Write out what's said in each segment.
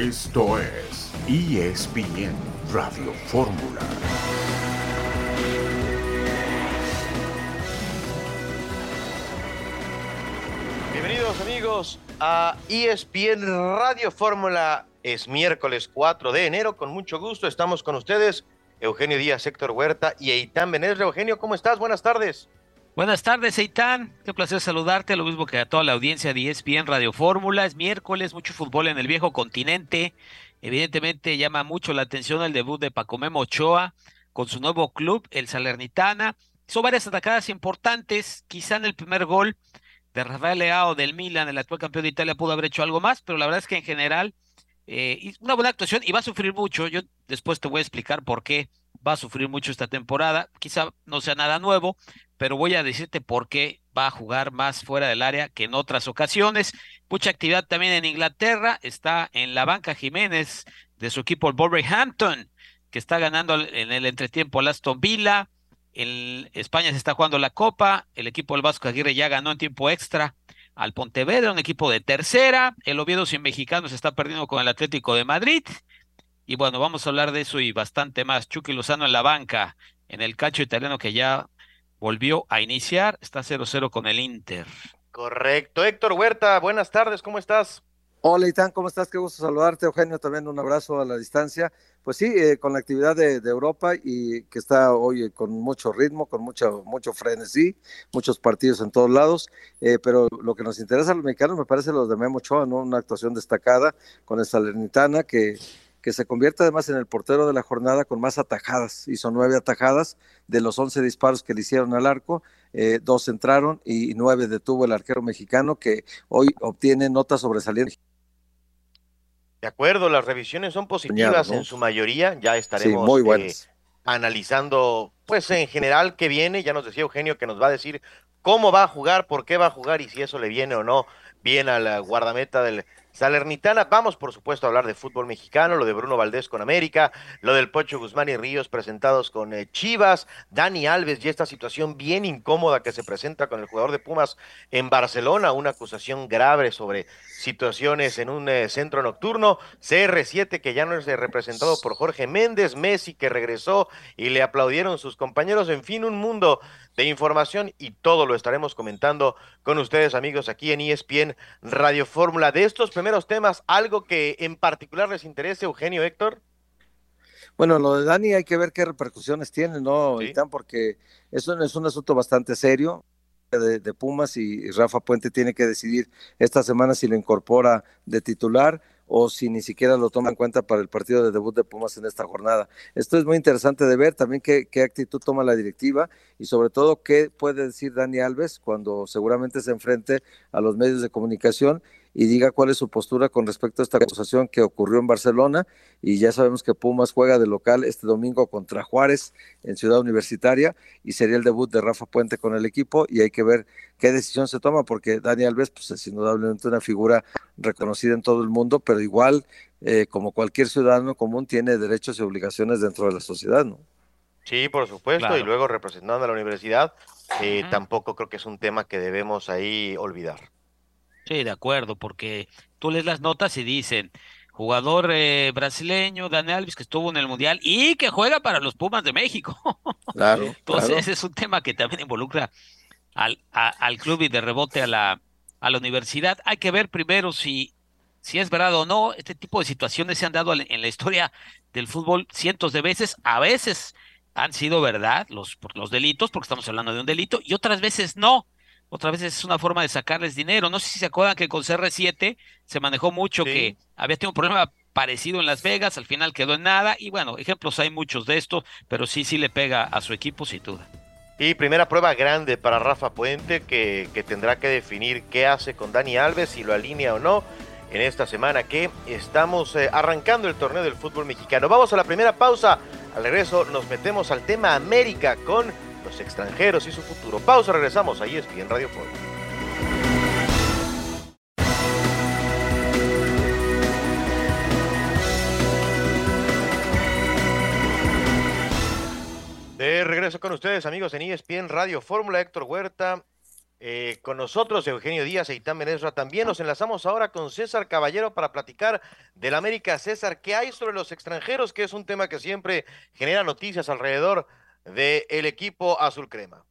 Esto es ESPN Radio Fórmula. Bienvenidos amigos a ESPN Radio Fórmula. Es miércoles 4 de enero. Con mucho gusto estamos con ustedes. Eugenio Díaz, Héctor Huerta y Eitan Benes. Eugenio, ¿cómo estás? Buenas tardes. Buenas tardes, Eitan. Qué placer saludarte, lo mismo que a toda la audiencia de ESPN Radio Fórmula. Es miércoles, mucho fútbol en el viejo continente. Evidentemente llama mucho la atención el debut de Pacomemo Ochoa con su nuevo club, el Salernitana. Hizo varias atacadas importantes, quizá en el primer gol de Rafael Leao del Milan, el actual campeón de Italia, pudo haber hecho algo más, pero la verdad es que en general eh, una buena actuación y va a sufrir mucho. Yo después te voy a explicar por qué va a sufrir mucho esta temporada. Quizá no sea nada nuevo, pero voy a decirte por qué va a jugar más fuera del área que en otras ocasiones. Mucha actividad también en Inglaterra. Está en la banca Jiménez de su equipo el Wolverhampton, que está ganando en el entretiempo el Aston Villa. En España se está jugando la Copa. El equipo del Vasco Aguirre ya ganó en tiempo extra al Pontevedra, un equipo de tercera. El Oviedo sin mexicanos está perdiendo con el Atlético de Madrid. Y bueno, vamos a hablar de eso y bastante más. Chucky Lozano en la banca, en el cacho italiano que ya volvió a iniciar, está 0-0 con el Inter. Correcto. Héctor Huerta, buenas tardes, ¿cómo estás? Hola, Itán, ¿cómo estás? Qué gusto saludarte, Eugenio, también un abrazo a la distancia. Pues sí, eh, con la actividad de, Europa y que está hoy con mucho ritmo, con mucho, mucho frenesí, muchos partidos en todos lados, eh, pero lo que nos interesa a los mexicanos me parece los de Memo Ochoa, ¿no? Una actuación destacada con el Salernitana que que se convierte además en el portero de la jornada con más atajadas. Hizo nueve atajadas de los once disparos que le hicieron al arco, eh, dos entraron y nueve detuvo el arquero mexicano que hoy obtiene notas sobresalientes. De acuerdo, las revisiones son positivas en su mayoría, ya estaremos muy eh, analizando, pues en general qué viene, ya nos decía Eugenio que nos va a decir cómo va a jugar, por qué va a jugar y si eso le viene o no bien a la guardameta del Salernitana. Vamos, por supuesto, a hablar de fútbol mexicano, lo de Bruno Valdés con América, lo del Pocho Guzmán y Ríos presentados con eh, Chivas, Dani Alves y esta situación bien incómoda que se presenta con el jugador de Pumas en Barcelona, una acusación grave sobre situaciones en un eh, centro nocturno, CR7 que ya no es representado por Jorge Méndez, Messi que regresó y le aplaudieron sus compañeros, en fin, un mundo de información y todo lo estaremos comentando con ustedes amigos aquí en ESPN Radio Fórmula. De estos primeros temas, algo que en particular les interese, Eugenio Héctor. Bueno, lo de Dani hay que ver qué repercusiones tiene, ¿no, Porque eso es un asunto bastante serio. De, de, Pumas y Rafa Puente tiene que decidir esta semana si lo incorpora de titular o si ni siquiera lo toma en cuenta para el partido de debut de Pumas en esta jornada. Esto es muy interesante de ver también qué, qué actitud toma la directiva y sobre todo qué puede decir Dani Alves cuando seguramente se enfrente a los medios de comunicación y diga cuál es su postura con respecto a esta acusación que ocurrió en Barcelona. Y ya sabemos que Pumas juega de local este domingo contra Juárez en Ciudad Universitaria y sería el debut de Rafa Puente con el equipo y hay que ver qué decisión se toma porque Dani Alves pues, es indudablemente una figura reconocida en todo el mundo, pero igual eh, como cualquier ciudadano común tiene derechos y obligaciones dentro de la sociedad, ¿no? Sí, por supuesto, y luego representando a la universidad, eh, tampoco creo que es un tema que debemos ahí olvidar. Sí, de acuerdo, porque tú lees las notas y dicen, jugador eh, brasileño, Daniel Alves, que estuvo en el Mundial y que juega para los Pumas de México. Claro. Entonces, ese es un tema que también involucra al, al club y de rebote a la, a la universidad. Hay que ver primero si, si es verdad o no. Este tipo de situaciones se han dado en la historia del fútbol cientos de veces. A veces han sido verdad los, los delitos, porque estamos hablando de un delito, y otras veces no otra vez es una forma de sacarles dinero. No sé si se acuerdan que con CR7 se manejó mucho que había tenido un problema parecido en Las Vegas, al final quedó en nada, y bueno, ejemplos hay muchos de esto, pero sí, sí le pega a su equipo sin duda. Y primera prueba grande para Rafa Puente, que, que tendrá que definir qué hace con Dani Alves, si lo alinea o no, en esta semana que estamos eh, arrancando el torneo del fútbol mexicano. Vamos a la primera pausa. Al regreso nos metemos al tema América con los extranjeros y su futuro. Pausa, regresamos a ESPN Radio Fórmula. De regreso con ustedes, amigos, en ESPN Radio Fórmula, Héctor Huerta, eh, con nosotros, Eugenio Díaz y Itán Menezra. También nos enlazamos ahora con César Caballero para platicar del América. César, ¿qué hay sobre los extranjeros? Que es un tema que siempre genera noticias alrededor del equipo azul crema.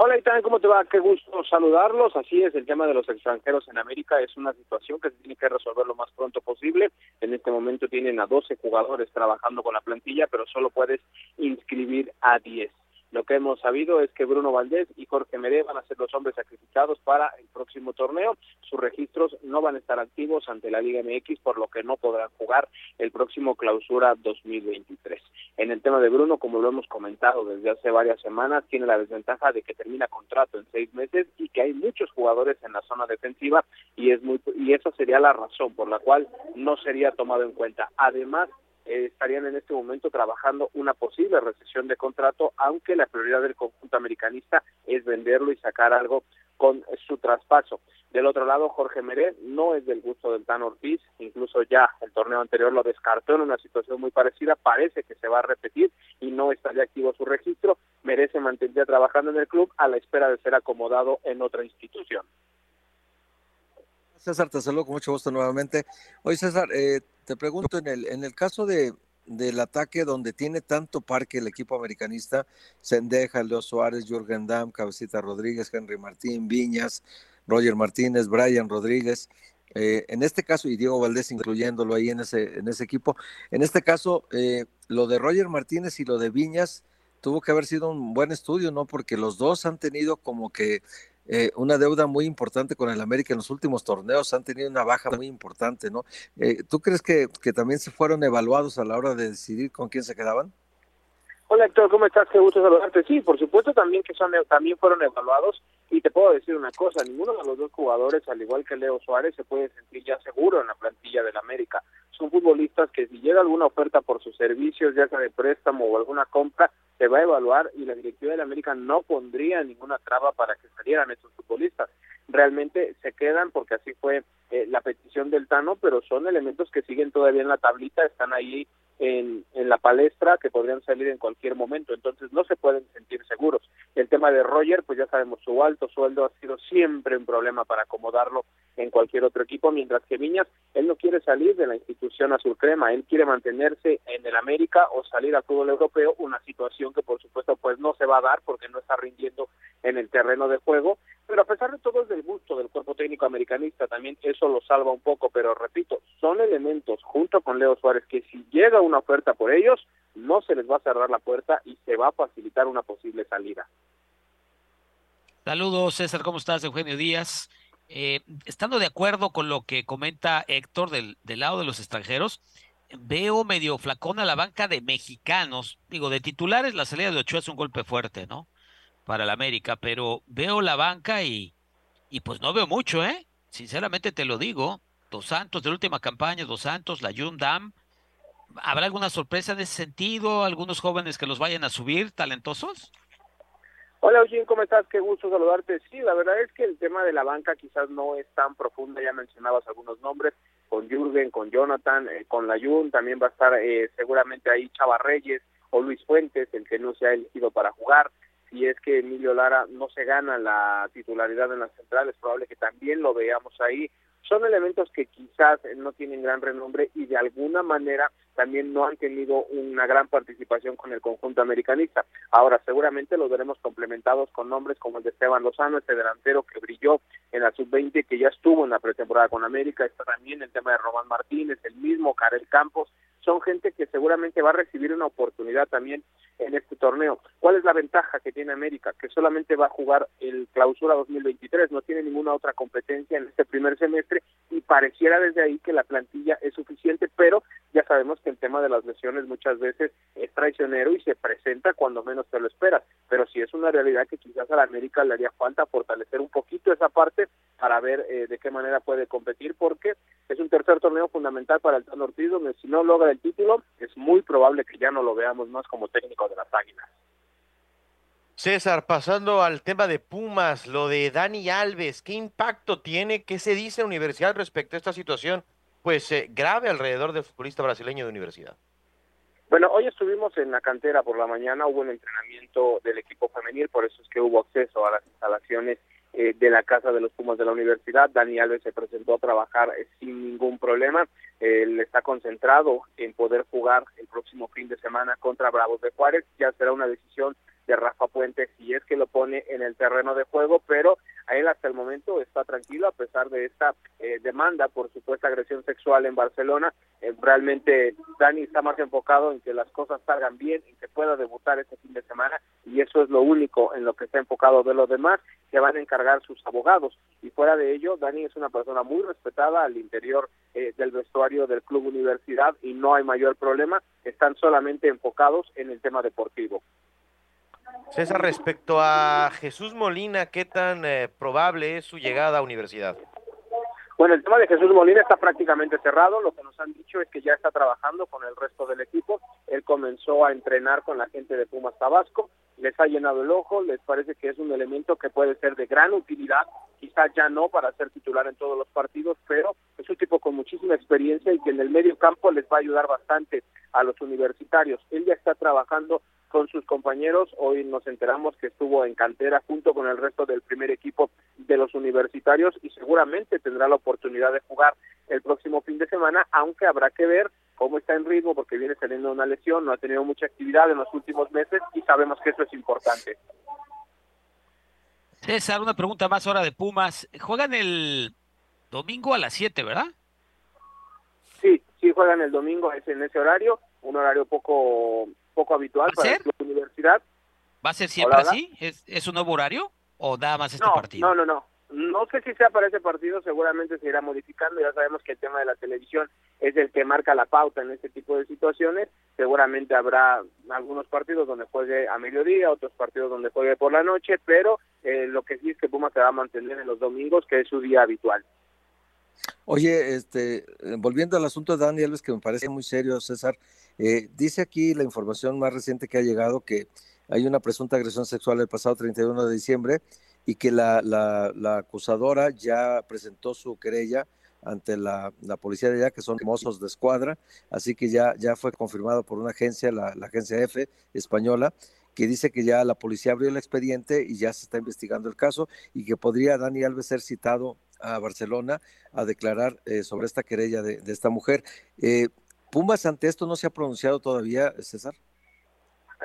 Hola Itán, ¿cómo te va? Qué gusto saludarlos. Así es, el tema de los extranjeros en América es una situación que se tiene que resolver lo más pronto posible. En este momento tienen a 12 jugadores trabajando con la plantilla, pero solo puedes inscribir a 10. Lo que hemos sabido es que Bruno Valdés y Jorge Meré van a ser los hombres sacrificados para el próximo torneo. Sus registros no van a estar activos ante la Liga MX, por lo que no podrán jugar el próximo clausura 2023. En el tema de Bruno, como lo hemos comentado desde hace varias semanas, tiene la desventaja de que termina contrato en seis meses y que hay muchos jugadores en la zona defensiva y es muy y esa sería la razón por la cual no sería tomado en cuenta. Además, eh, estarían en este momento trabajando una posible recesión de contrato, aunque la prioridad del conjunto americanista es venderlo y sacar algo con su traspaso. Del otro lado, Jorge Meré no es del gusto del Tan Ortiz, incluso ya el torneo anterior lo descartó en una situación muy parecida, parece que se va a repetir y no estaría activo su registro. Meré se mantendría trabajando en el club a la espera de ser acomodado en otra institución. César, te saludo con mucho gusto nuevamente. Oye, César, eh, te pregunto, en el, en el caso de, del ataque donde tiene tanto parque el equipo americanista, Sendeja, Leo Suárez, Jürgen Damm, Cabecita Rodríguez, Henry Martín, Viñas, Roger Martínez, Brian Rodríguez, eh, en este caso, y Diego Valdés incluyéndolo ahí en ese, en ese equipo, en este caso, eh, lo de Roger Martínez y lo de Viñas tuvo que haber sido un buen estudio, ¿no? Porque los dos han tenido como que eh, una deuda muy importante con el América en los últimos torneos, han tenido una baja muy importante, ¿no? Eh, ¿Tú crees que, que también se fueron evaluados a la hora de decidir con quién se quedaban? Hola Héctor, ¿cómo estás? Qué gusto saludarte. Sí, por supuesto también que son también fueron evaluados y te puedo decir una cosa, ninguno de los dos jugadores, al igual que Leo Suárez, se puede sentir ya seguro en la plantilla del América. Son futbolistas que si llega alguna oferta por sus servicios, ya sea de préstamo o alguna compra, se va a evaluar y la directiva del América no pondría ninguna traba para que salieran estos futbolistas. Realmente se quedan porque así fue eh, la petición del Tano, pero son elementos que siguen todavía en la tablita, están ahí en, en la palestra que podrían salir en cualquier momento, entonces no se pueden sentir seguros. El tema de Roger, pues ya sabemos, su alto sueldo ha sido siempre un problema para acomodarlo en cualquier otro equipo, mientras que Viñas, él no quiere salir de la institución azul crema, él quiere mantenerse en el América o salir al fútbol europeo, una situación que por supuesto pues no se va a dar porque no está rindiendo en el terreno de juego, pesar de todo es del gusto del cuerpo técnico americanista, también eso lo salva un poco, pero repito, son elementos junto con Leo Suárez que si llega una oferta por ellos, no se les va a cerrar la puerta y se va a facilitar una posible salida. Saludos, César, ¿cómo estás? Eugenio Díaz. Eh, estando de acuerdo con lo que comenta Héctor del, del lado de los extranjeros, veo medio flacona la banca de mexicanos. Digo, de titulares la salida de Ochoa es un golpe fuerte, ¿no? Para el América, pero veo la banca y, y pues no veo mucho, ¿eh? Sinceramente te lo digo. Dos Santos de la última campaña, Dos Santos, la Yundam. ¿Habrá alguna sorpresa en ese sentido? ¿Algunos jóvenes que los vayan a subir talentosos? Hola Eugene, ¿cómo estás? Qué gusto saludarte. Sí, la verdad es que el tema de la banca quizás no es tan profunda, ya mencionabas algunos nombres, con Jürgen, con Jonathan, eh, con Layun, también va a estar eh, seguramente ahí Chava Reyes o Luis Fuentes, el que no se ha elegido para jugar. Si es que Emilio Lara no se gana la titularidad en las centrales, es probable que también lo veamos ahí son elementos que quizás no tienen gran renombre y de alguna manera también no han tenido una gran participación con el conjunto americanista. Ahora, seguramente los veremos complementados con nombres como el de Esteban Lozano, este delantero que brilló en la sub-20, que ya estuvo en la pretemporada con América, está también el tema de Román Martínez, el mismo Karel Campos, son gente que seguramente va a recibir una oportunidad también en este torneo. ¿Cuál es la ventaja que tiene América? Que solamente va a jugar el clausura 2023, no tiene ninguna otra competencia en este primer semestre y pareciera desde ahí que la plantilla es suficiente, pero ya sabemos que el tema de las lesiones muchas veces es traicionero y se presenta cuando menos te lo esperas, pero si es una realidad que quizás a la América le haría falta fortalecer un poquito esa parte para ver eh, de qué manera puede competir, porque es un tercer torneo fundamental para el Tano Ortiz, donde si no logra el título, es muy probable que ya no lo veamos más como técnico de las Águilas. César, pasando al tema de Pumas, lo de Dani Alves, ¿qué impacto tiene? ¿Qué se dice en Universidad respecto a esta situación? Pues eh, grave alrededor del futbolista brasileño de Universidad. Bueno, hoy estuvimos en la cantera por la mañana, hubo un entrenamiento del equipo femenil, por eso es que hubo acceso a las instalaciones eh, de la Casa de los Pumas de la Universidad. Dani Alves se presentó a trabajar eh, sin ningún problema. Él está concentrado en poder jugar el próximo fin de semana contra Bravos de Juárez. Ya será una decisión de Rafa Puente si es que lo pone en el terreno de juego, pero a él hasta el momento está tranquilo a pesar de esta eh, demanda por supuesta agresión sexual en Barcelona. Eh, realmente Dani está más enfocado en que las cosas salgan bien, en que pueda debutar este fin de semana y eso es lo único en lo que está enfocado de los demás que van a encargar sus abogados. Y fuera de ello, Dani es una persona muy respetada al interior eh, del vestuario del Club Universidad y no hay mayor problema, están solamente enfocados en el tema deportivo. César, respecto a Jesús Molina, ¿qué tan eh, probable es su llegada a universidad? Bueno, el tema de Jesús Molina está prácticamente cerrado. Lo que nos han dicho es que ya está trabajando con el resto del equipo. Él comenzó a entrenar con la gente de Pumas Tabasco. Les ha llenado el ojo. Les parece que es un elemento que puede ser de gran utilidad. Quizás ya no para ser titular en todos los partidos, pero es un tipo con muchísima experiencia y que en el medio campo les va a ayudar bastante a los universitarios. Él ya está trabajando con sus compañeros. Hoy nos enteramos que estuvo en cantera junto con el resto del primer equipo de los universitarios y seguramente tendrá la oportunidad de jugar el próximo fin de semana, aunque habrá que ver cómo está en ritmo porque viene teniendo una lesión, no ha tenido mucha actividad en los últimos meses y sabemos que eso es importante. César, una pregunta más ahora de Pumas. Juegan el domingo a las 7, ¿verdad? Sí, sí juegan el domingo es en ese horario, un horario poco poco habitual para la universidad. ¿Va a ser siempre así? ¿Es, ¿Es, un nuevo horario o nada más este partido? No, no, no. No sé si sea para ese partido, seguramente se irá modificando. Ya sabemos que el tema de la televisión es el que marca la pauta en este tipo de situaciones. Seguramente habrá algunos partidos donde juegue a mediodía, otros partidos donde juegue por la noche, pero eh, lo que sí es que Puma se va a mantener en los domingos, que es su día habitual. Oye, este, eh, volviendo al asunto de Dani Alves, que me parece muy serio, César, eh, dice aquí la información más reciente que ha llegado que hay una presunta agresión sexual el pasado 31 de diciembre y que la, la, acusadora ya presentó su querella ante la, policía de allá, que son mozos de escuadra, así que ya, ya fue confirmado por una agencia, la, la agencia F española, que dice que ya la policía abrió el expediente y ya se está investigando el caso y que podría Dani Alves ser citado a Barcelona a declarar eh, sobre esta querella de, de esta mujer. Eh, Pumas ante esto no se ha pronunciado todavía, César.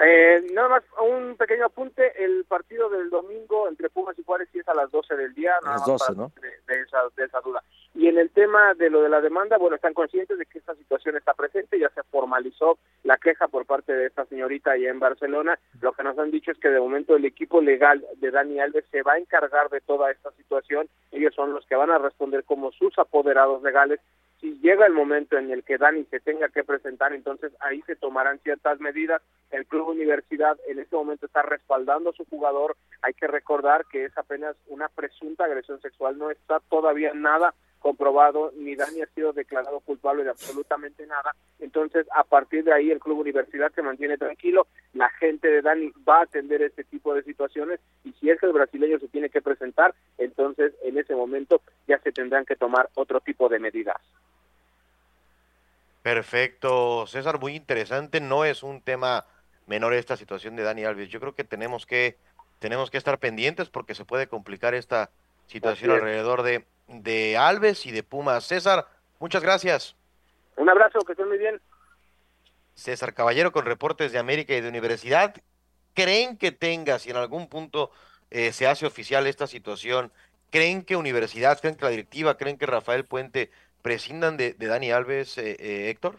Eh, nada más un pequeño apunte, el partido del domingo entre Pumas y Juárez sí es a las 12 del día, a las 12, ¿no? De, esa, de esa duda. Y en el tema de lo de la demanda, bueno, están conscientes de que esta situación está presente, ya se formalizó la queja por parte de esta señorita allá en Barcelona. Lo que nos han dicho es que de momento el equipo legal de Dani Alves se va a encargar de toda esta situación. Ellos son los que van a responder como sus apoderados legales si llega el momento en el que Dani se tenga que presentar, entonces ahí se tomarán ciertas medidas. El Club Universidad en este momento está respaldando a su jugador. Hay que recordar que es apenas una presunta agresión sexual, no está todavía nada comprobado, ni Dani ha sido declarado culpable de absolutamente nada. Entonces, a partir de ahí, el Club Universidad se mantiene tranquilo, la gente de Dani va a atender este tipo de situaciones y si es que el brasileño se tiene que presentar, entonces en ese momento ya se tendrán que tomar otro tipo de medidas. Perfecto, César, muy interesante. No es un tema menor esta situación de Dani Alves. Yo creo que tenemos que tenemos que estar pendientes porque se puede complicar esta situación alrededor de, de Alves y de Pumas. César, muchas gracias. Un abrazo, que estén muy bien. César Caballero con reportes de América y de Universidad. ¿Creen que tenga, si en algún punto eh, se hace oficial esta situación, creen que Universidad, creen que la directiva, creen que Rafael Puente prescindan de, Dani Alves, eh, eh, Héctor?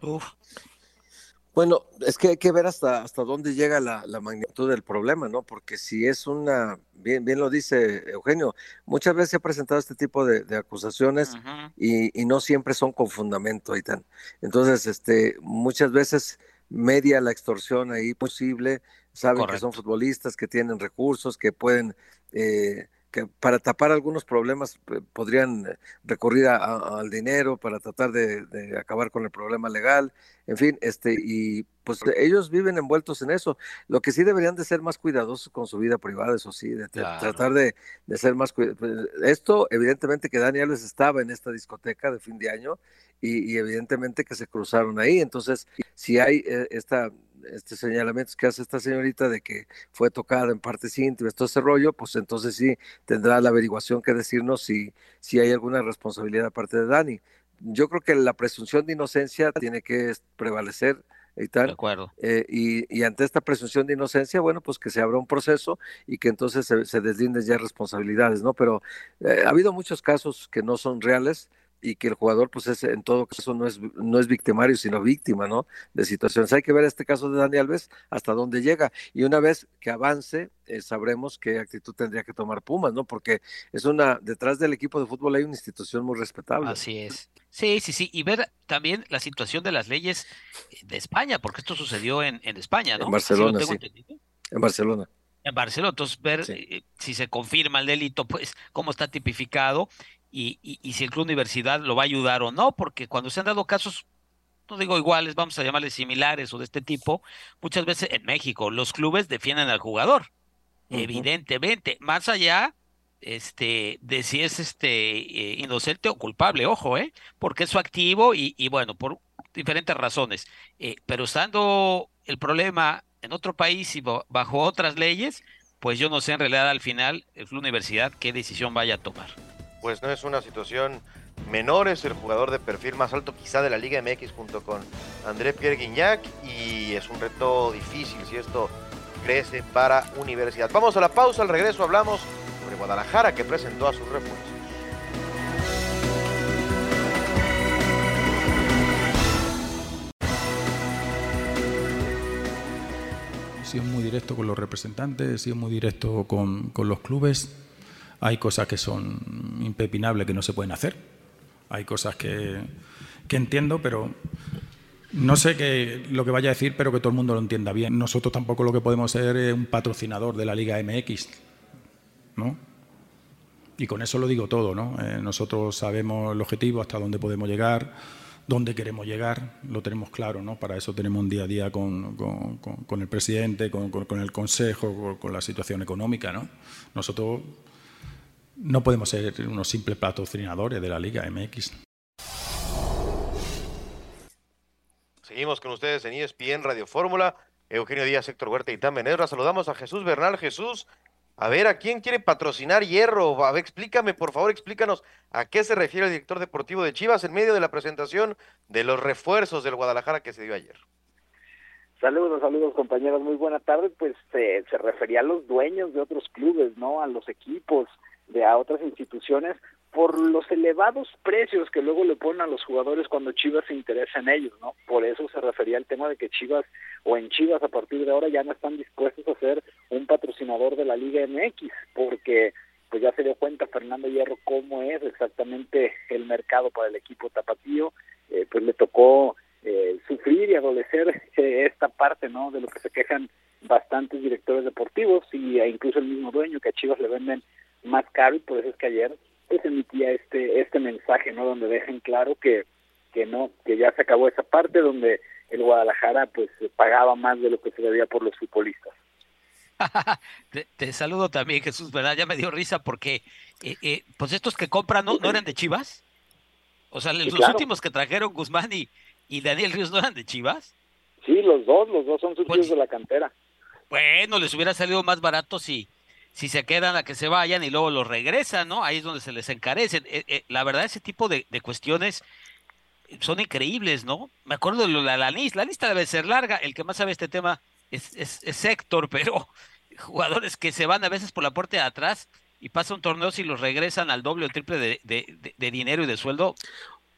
Bueno, es que hay que ver hasta, hasta dónde llega la, magnitud del problema, ¿no? Porque si es una, bien, bien lo dice Eugenio, muchas veces se ha presentado este tipo de, acusaciones y, no siempre son con fundamento, tan Entonces, este, muchas veces media la extorsión ahí posible, saben que son futbolistas, que tienen recursos, que pueden eh, que para tapar algunos problemas podrían eh, recurrir al dinero para tratar de, acabar con el problema legal, en fin, este y pues ellos viven envueltos en eso. Lo que sí deberían de ser más cuidadosos con su vida privada, eso sí, de tratar de, ser más cuidadosos. Pues, esto, evidentemente que Dani Alves estaba en esta discoteca de fin de año y, evidentemente que se cruzaron ahí. Entonces, si hay eh, esta este señalamientos que hace esta señorita de que fue tocada en partes íntimas, todo ese rollo, pues entonces sí tendrá la averiguación que decirnos si, si hay alguna responsabilidad aparte de Dani. Yo creo que la presunción de inocencia tiene que prevalecer y tal. De acuerdo. Eh, y, ante esta presunción de inocencia, bueno, pues que se abra un proceso y que entonces se, se deslinden ya responsabilidades, ¿no? Pero eh, ha habido muchos casos que no son reales y que el jugador, pues es, en todo caso no es, no es victimario, sino víctima, ¿no? De situaciones. Hay que ver este caso de Dani Alves hasta dónde llega. Y una vez que avance, eh, sabremos qué actitud tendría que tomar Pumas, ¿no? Porque es una, detrás del equipo de fútbol hay una institución muy respetable. Así es. Sí, sí, sí. Y ver también la situación de las leyes de España, porque esto sucedió en, en España, ¿no? En Barcelona, sí. En Barcelona. En Barcelona, entonces ver eh, si se confirma el delito, pues cómo está tipificado y, si el Club Universidad lo va a ayudar o no, porque cuando se han dado casos, no digo iguales, vamos a llamarles similares o de este tipo, muchas veces en México los clubes defienden al jugador, evidentemente, más allá este, de si es este eh, inocente o culpable, ojo, ¿eh? porque es su activo y, bueno, por diferentes razones. Eh, pero estando el problema en otro país y bajo otras leyes, pues yo no sé en realidad al final Club Universidad qué decisión vaya a tomar pues no es una situación menor, es el jugador de perfil más alto quizá de la Liga MX junto con André Pierre Guignac y es un reto difícil si esto crece para Universidad. Vamos a la pausa, al regreso hablamos sobre Guadalajara que presentó a sus refuerzos. He sido muy directo con los representantes, he sido muy directo con, con los clubes hay cosas que son impepinables que no se pueden hacer. Hay cosas que, entiendo, pero no sé qué, lo que vaya a decir, pero que todo el mundo lo entienda bien. Nosotros tampoco lo que podemos ser es un patrocinador de la Liga MX, ¿no? Y con eso lo digo todo, ¿no? Eh, nosotros sabemos el objetivo, hasta dónde podemos llegar, dónde queremos llegar, lo tenemos claro, ¿no? Para eso tenemos un día a día con, el presidente, con, con el consejo, con, la situación económica, ¿no? Nosotros no podemos ser unos simples patrocinadores de la Liga MX. Seguimos con ustedes en ESPN Radio Fórmula. Eugenio Díaz, Héctor Huerta y Tam Saludamos a Jesús Bernal. Jesús, a ver, ¿a quién quiere patrocinar Hierro? A ver, explícame, por favor, explícanos a qué se refiere el director deportivo de Chivas en medio de la presentación de los refuerzos del Guadalajara que se dio ayer. Saludos, saludos compañeros, muy buena tarde. Pues se refería a los dueños de otros clubes, ¿no? A los equipos de a otras instituciones por los elevados precios que luego le ponen a los jugadores cuando Chivas se interesa en ellos, ¿no? Por eso se refería al tema de que Chivas o en Chivas a partir de ahora ya no están dispuestos a ser un patrocinador de la Liga MX, porque pues ya se dio cuenta Fernando Hierro cómo es exactamente el mercado para el equipo tapatío, eh, pues le tocó eh, sufrir y adolecer eh, esta parte, ¿no? De lo que se quejan bastantes directores deportivos y e incluso el mismo dueño que a Chivas le venden más caro y por eso es que ayer pues, emitía este este mensaje no donde dejen claro que que no que ya se acabó esa parte donde el Guadalajara pues pagaba más de lo que se debía por los futbolistas. Te, saludo también Jesús verdad ya me dio risa porque eh, eh, pues estos que compran no, no eran de Chivas o sea los últimos que trajeron Guzmán y, y Daniel Ríos no eran de Chivas sí los dos los dos son surgidos pues de la cantera. Bueno les hubiera salido más barato si si se quedan a que se vayan y luego los regresan, ¿no? Ahí es donde se les encarecen. Eh, eh, la verdad, ese tipo de, cuestiones son increíbles, ¿no? Me acuerdo de la, la, lista, la lista debe ser larga, el que más sabe este tema es, es, Héctor, pero jugadores que se van a veces por la puerta de atrás y pasan un torneo y los regresan al doble o triple de, de, dinero y de sueldo,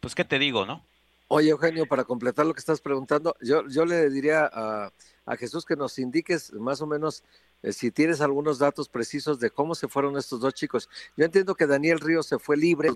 pues qué te digo, ¿no? Oye, Eugenio, para completar lo que estás preguntando, yo, yo le diría a, a Jesús que nos indiques más o menos si tienes algunos datos precisos de cómo se fueron estos dos chicos. Yo entiendo que Daniel Ríos se fue libre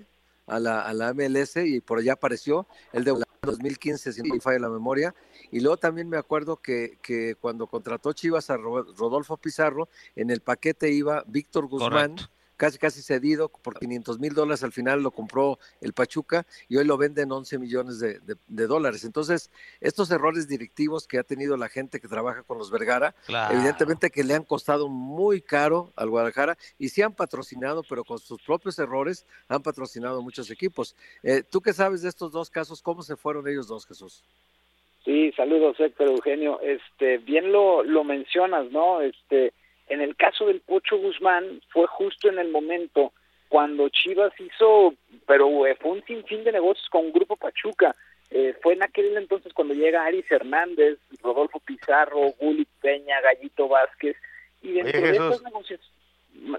a la, a la MLS y por allá apareció, el de 2015, si no me falla la memoria. Y luego también me acuerdo que, que cuando contrató Chivas a Rodolfo Pizarro, en el paquete iba Víctor Guzmán casi casi cedido por 500 mil dólares, al final lo compró el Pachuca y hoy lo venden 11 millones de, dólares. Entonces, estos errores directivos que ha tenido la gente que trabaja con los Vergara, evidentemente que le han costado muy caro al Guadalajara y sí han patrocinado, pero con sus propios errores han patrocinado muchos equipos. Eh, ¿Tú qué sabes de estos dos casos? ¿Cómo se fueron ellos dos, Jesús? Sí, saludos Héctor Eugenio. Este, bien lo, lo mencionas, ¿no? Este, en el caso del Pocho Guzmán fue justo en el momento cuando Chivas hizo, pero eh, fue un sinfín de negocios con Grupo Pachuca. Eh, fue en aquel entonces cuando llega Aris Hernández, Rodolfo Pizarro, Gulli Peña, Gallito Vázquez, y dentro de estos negocios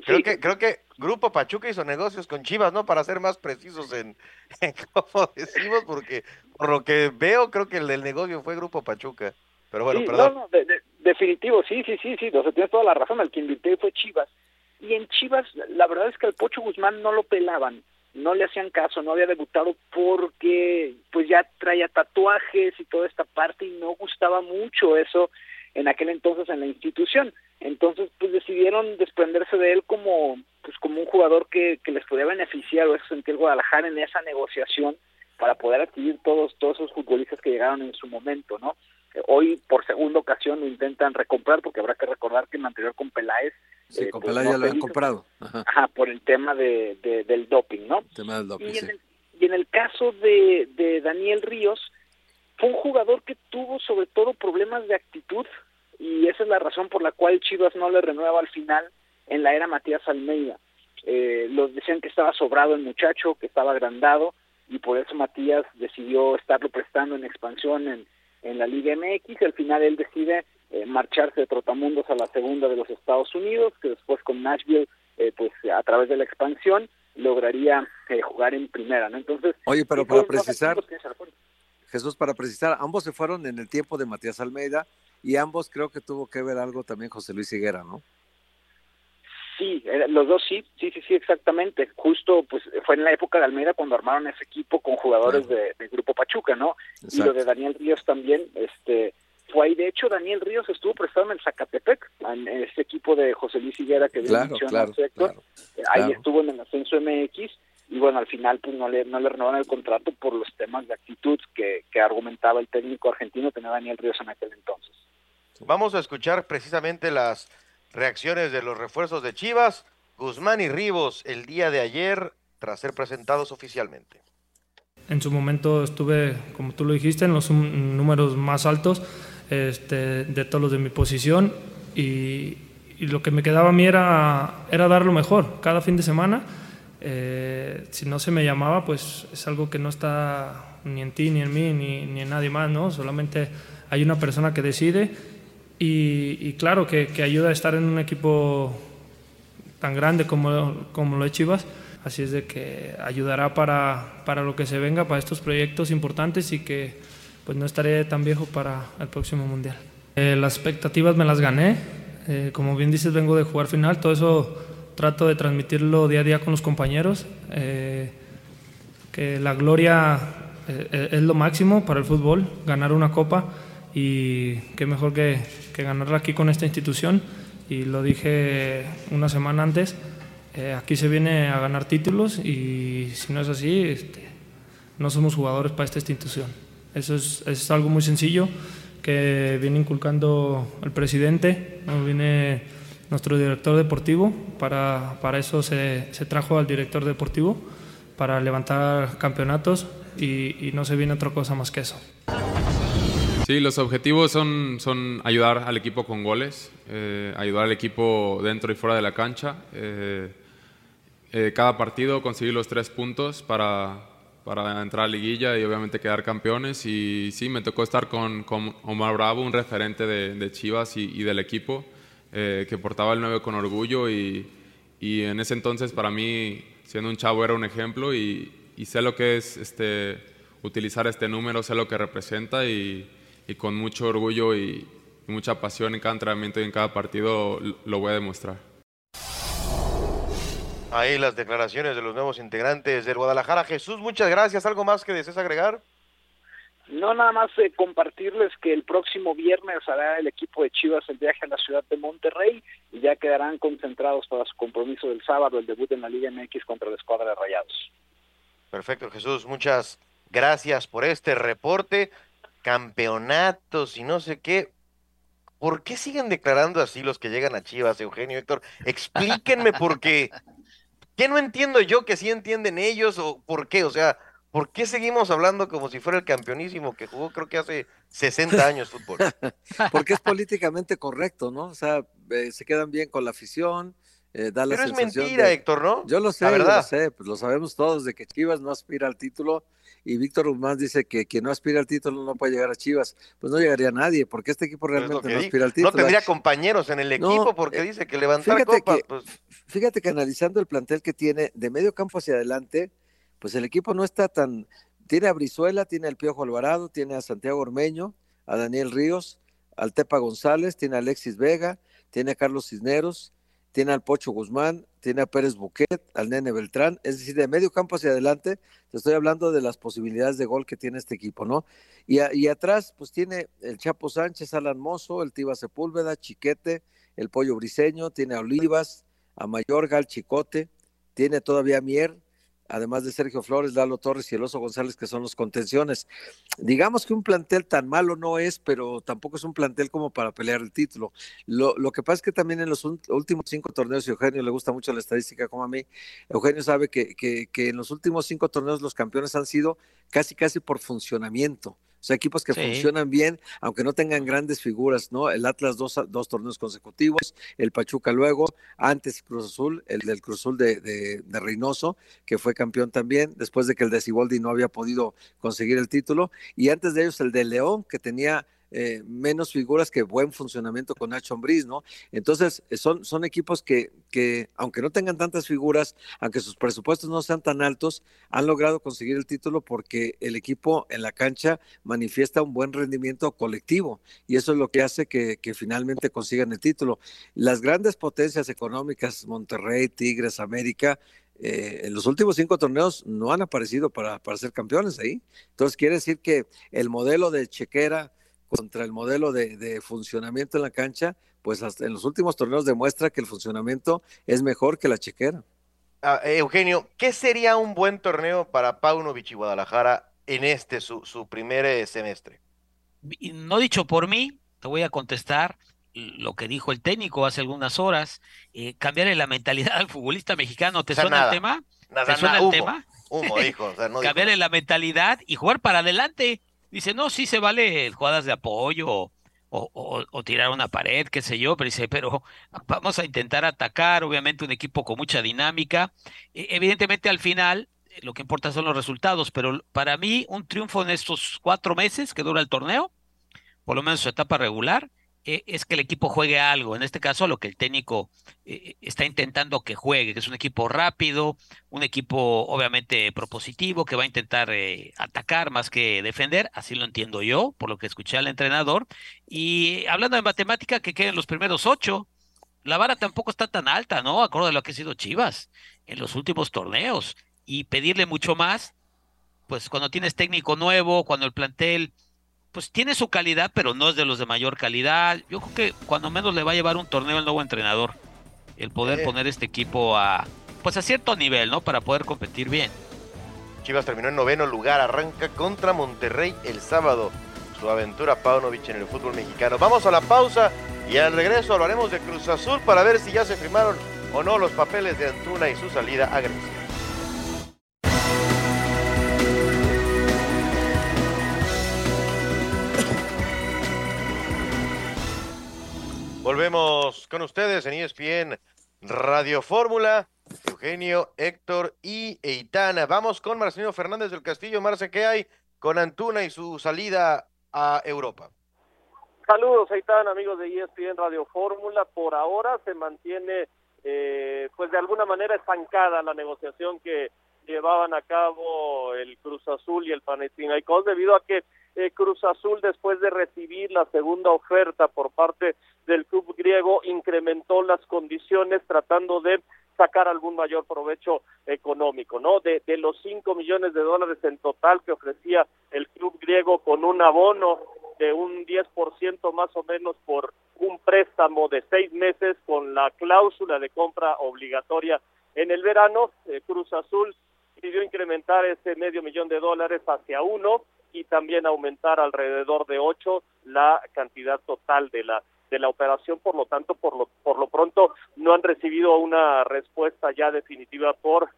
Creo, que, creo que Grupo Pachuca hizo negocios con Chivas, ¿no? Para ser más precisos en, cómo decimos, porque por lo que veo, creo que el del negocio fue Grupo Pachuca. Pero bueno, perdón. No, definitivo, sí, sí, sí, sí, o sea, tienes toda la razón, el que invité fue Chivas. Y en Chivas, la verdad es que al Pocho Guzmán no lo pelaban, no le hacían caso, no había debutado porque pues ya traía tatuajes y toda esta parte y no gustaba mucho eso en aquel entonces en la institución. Entonces, pues decidieron desprenderse de él como pues como un jugador que, que les podía beneficiar o eso sentía el Guadalajara en esa negociación para poder adquirir todos todos esos futbolistas que llegaron en su momento, ¿no? Hoy por segunda ocasión lo intentan recomprar porque habrá que recordar que en anterior con Peláez Sí, eh, con pues, Peláez ya lo han comprado. Ajá. por el tema de, del doping, ¿no? tema del doping, y, en el, y en el caso de, de Daniel Ríos, fue un jugador que tuvo sobre todo problemas de actitud y esa es la razón por la cual Chivas no le renueva al final en la era Matías Almeida. Eh, los decían que estaba sobrado el muchacho, que estaba agrandado y por eso Matías decidió estarlo prestando en expansión en, en la Liga MX al final él decide eh, marcharse de Trotamundos a la segunda de los Estados Unidos, que después con Nashville, eh, pues a través de la expansión, lograría jugar en primera, ¿no? Entonces, oye, pero para precisar, Jesús, para precisar, ambos se fueron en el tiempo de Matías Almeida y ambos creo que tuvo que ver algo también José Luis Higuera, ¿no? Sí, eh, los dos sí, sí, sí, sí, exactamente. Justo, pues fue en la época de Almeida cuando armaron ese equipo con jugadores de, Grupo Pachuca, ¿no? Y lo de Daniel Ríos también, este, fue ahí. De hecho, Daniel Ríos estuvo prestado en el Zacatepec, en ese equipo de José Luis Higuera que claro, claro, claro, Ahí estuvo en el ascenso MX y bueno, al final pues no le, no le renovaron el contrato por los temas de actitud que, que argumentaba el técnico argentino tenía Daniel Ríos en aquel entonces. Vamos a escuchar precisamente las reacciones de los refuerzos de Chivas, Guzmán y Rivos el día de ayer tras ser presentados oficialmente. En su momento estuve, como tú lo dijiste, en los números más altos este, de todos los de mi posición y, lo que me quedaba a mí era, era dar lo mejor cada fin de semana. Eh, si no se me llamaba, pues es algo que no está ni en ti, ni en mí, ni, ni en nadie más, ¿no? Solamente hay una persona que decide y, claro, que, ayuda a estar en un equipo tan grande como, como lo es Chivas. Así es de que ayudará para, para lo que se venga, para estos proyectos importantes y que pues no estaré tan viejo para el próximo Mundial. Eh, las expectativas me las gané. Eh, como bien dices, vengo de jugar final. Todo eso trato de transmitirlo día a día con los compañeros. Eh, que la gloria es lo máximo para el fútbol, ganar una copa y qué mejor que, que ganarla aquí con esta institución. Y lo dije una semana antes, eh, aquí se viene a ganar títulos y si no es así, este, no somos jugadores para esta institución. Eso es, es, algo muy sencillo que viene inculcando el presidente, viene nuestro director deportivo, para, para eso se, se, trajo al director deportivo, para levantar campeonatos y, y no se viene otra cosa más que eso. Sí, los objetivos son, son ayudar al equipo con goles, eh, ayudar al equipo dentro y fuera de la cancha. Eh, eh, cada partido conseguir los tres puntos para, para, entrar a liguilla y obviamente quedar campeones. Y sí, me tocó estar con, con Omar Bravo, un referente de, de Chivas y, y, del equipo, que portaba el 9 con orgullo. Y, y, en ese entonces para mí, siendo un chavo, era un ejemplo y, y sé lo que es este, utilizar este número, sé lo que representa y y con mucho orgullo y, mucha pasión en cada entrenamiento y en cada partido lo voy a demostrar. Ahí las declaraciones de los nuevos integrantes del Guadalajara. Jesús, muchas gracias. ¿Algo más que desees agregar? No, nada más eh, compartirles que el próximo viernes hará el equipo de Chivas el viaje a la ciudad de Monterrey y ya quedarán concentrados para su compromiso del sábado, el debut en la Liga MX contra la escuadra de Rayados. Perfecto, Jesús. Muchas gracias por este reporte campeonatos y no sé qué. ¿Por qué siguen declarando así los que llegan a Chivas, Eugenio, Héctor? Explíquenme por qué. ¿Qué no entiendo yo que sí entienden ellos o por qué? O sea, ¿Por qué seguimos hablando como si fuera el campeonísimo que jugó creo que hace 60 años fútbol? Porque es políticamente correcto, ¿no? O sea, eh, se quedan bien con la afición, eh, da la Pero es mentira, de- Héctor, ¿no? Yo lo sé, La yo verdad. lo sé, pues lo sabemos todos de que Chivas no aspira al título y Víctor Guzmán dice que quien no aspira al título no puede llegar a Chivas. Pues no llegaría nadie, porque este equipo Pues realmente no aspira al No título. tendría compañeros en el No, equipo porque eh, dice que levantar fíjate copas, que- pues Fíjate que analizando el plantel que tiene de medio campo hacia adelante, pues el equipo no está tan... Tiene a Brizuela, tiene al Piojo Alvarado, tiene a Santiago Ormeño, a Daniel Ríos, al Tepa González, tiene a Alexis Vega, tiene a Carlos Cisneros, tiene al Pocho Guzmán, tiene a Pérez Buquet, al Nene Beltrán, es decir, de medio campo hacia adelante, te estoy hablando de las posibilidades de gol que tiene este equipo, ¿no? Y, a- y atrás, pues tiene el Chapo Sánchez, Alan Mozo, el Tiba Sepúlveda, Chiquete, el Pollo Briseño, tiene a Olivas, a Mayorga, al Chicote, tiene todavía a Mier, además de Sergio Flores, Lalo Torres y el Oso González, que son los contenciones. Digamos que un plantel tan malo no es, pero tampoco es un plantel como para pelear el título. Lo, lo que pasa es que también en los últimos cinco torneos, y Eugenio le gusta mucho la estadística como a mí, Eugenio sabe que, que, que en los últimos cinco torneos los campeones han sido casi, casi por funcionamiento. O sea, equipos que Sí. funcionan bien, aunque no tengan grandes figuras, ¿no? El Atlas dos, dos torneos consecutivos, el Pachuca luego, antes Cruz Azul, el del Cruz Azul de, de, de Reynoso, que fue campeón también, después de que el de Siboldi no había podido conseguir el título, y antes de ellos el de León, que tenía eh, menos figuras que buen funcionamiento con Nacho Ambriz, ¿no? Entonces, eh, son, son equipos que, que, aunque no tengan tantas figuras, aunque sus presupuestos no sean tan altos, han logrado conseguir el título porque el equipo en la cancha manifiesta un buen rendimiento colectivo y eso es lo que hace que, finalmente consigan el título. Las grandes potencias económicas, Monterrey, Tigres, América, eh, en los últimos cinco torneos no han aparecido para, para ser campeones ahí. Entonces quiere decir que el modelo de chequera contra el modelo de, de funcionamiento en la cancha, pues hasta en los últimos torneos demuestra que el funcionamiento es mejor que la chequera. Ah, eh, Eugenio, ¿qué sería un buen torneo para Paunovic y Guadalajara en este su, su primer eh, semestre? No dicho por mí, te voy a contestar lo que dijo el técnico hace algunas horas, eh, cambiarle la mentalidad al futbolista mexicano. ¿Te O sea, suena nada. el tema? Nada, ¿Te suena nada, el humo, tema? Humo, dijo. O sea, no dijo cambiarle la mentalidad y jugar para adelante. Dice, no, sí se vale jugadas de apoyo o, tirar una pared, qué sé yo, pero dice, pero vamos a intentar atacar, obviamente un equipo con mucha dinámica. E- Evidentemente al final eh, lo que importa son los resultados, pero para mí un triunfo en estos cuatro meses que dura el torneo, por lo menos su etapa regular, es que el equipo juegue algo. En este caso, lo que el técnico eh, está intentando que juegue, que es un equipo rápido, un equipo obviamente propositivo, que va a intentar eh, atacar más que defender, así lo entiendo yo, por lo que escuché al entrenador. Y hablando de matemática, que queden los primeros ocho. La vara tampoco está tan alta, ¿no? Acorde a lo que ha sido Chivas en los últimos torneos. Y pedirle mucho más, pues cuando tienes técnico nuevo, cuando el plantel pues tiene su calidad, pero no es de los de mayor calidad. Yo creo que cuando menos le va a llevar un torneo el nuevo entrenador, el poder Eh. poner este equipo a pues a cierto nivel, ¿no? Para poder competir bien. Chivas terminó en noveno lugar, arranca contra Monterrey el sábado. Su aventura Paunovic en el fútbol mexicano. Vamos a la pausa y al regreso hablaremos de Cruz Azul para ver si ya se firmaron o no los papeles de Antuna y su salida a Grecia. Volvemos con ustedes en ESPN Radio Fórmula. Eugenio, Héctor y Eitana. Vamos con Marcelino Fernández del Castillo. Marce, ¿qué hay con Antuna y su salida a Europa? Saludos, Aitán, amigos de ESPN Radio Fórmula. Por ahora se mantiene, eh, pues de alguna manera estancada la negociación que llevaban a cabo el Cruz Azul y el Panathinaikos debido a que eh, Cruz Azul después de recibir la segunda oferta por parte del club griego incrementó las condiciones tratando de sacar algún mayor provecho económico, ¿no? De, los 5 millones de dólares en total que ofrecía el club griego con un abono de un 10% más o menos por un préstamo de seis meses con la cláusula de compra obligatoria en el verano, eh, Cruz Azul pidió incrementar ese medio millón de dólares hacia uno y también aumentar alrededor de ocho la cantidad total de la de la operación, por lo tanto, por lo por lo pronto no han recibido una respuesta ya definitiva por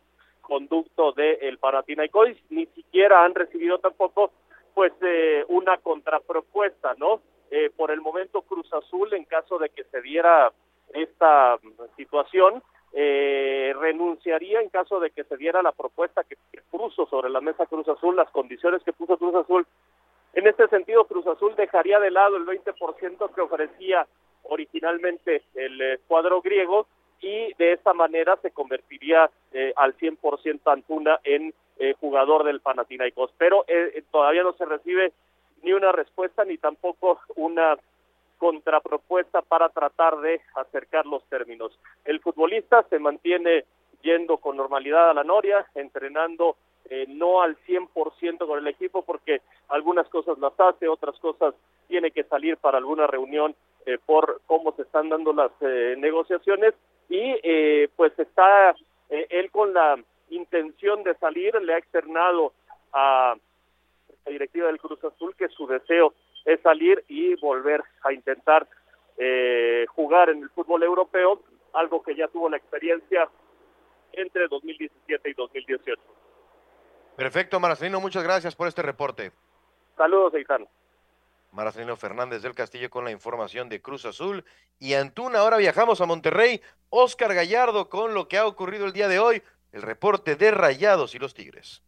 conducto del de Panathinaikos, ni siquiera han recibido tampoco pues eh, una contrapropuesta, ¿no? Eh, por el momento Cruz Azul, en caso de que se diera esta situación, eh, renunciaría en caso de que se diera la propuesta que, puso sobre la mesa Cruz Azul, las condiciones que puso Cruz Azul. En este sentido, Cruz Azul dejaría de lado el 20% que ofrecía originalmente el cuadro griego y de esta manera se convertiría eh, al 100% Antuna en eh, jugador del Panathinaikos. Pero eh, todavía no se recibe ni una respuesta ni tampoco una contrapropuesta para tratar de acercar los términos. El futbolista se mantiene yendo con normalidad a la Noria, entrenando no al 100% con el equipo porque algunas cosas las hace, otras cosas tiene que salir para alguna reunión por cómo se están dando las negociaciones y eh, pues está eh, él con la intención de salir, le ha externado a la directiva del Cruz Azul que su deseo es salir y volver a intentar eh, jugar en el fútbol europeo, algo que ya tuvo la experiencia entre 2017 y 2018. Perfecto, Marcelino, muchas gracias por este reporte. Saludos, Eitan. Marcelino Fernández del Castillo con la información de Cruz Azul y Antuna. Ahora viajamos a Monterrey. Oscar Gallardo con lo que ha ocurrido el día de hoy. El reporte de Rayados y los Tigres.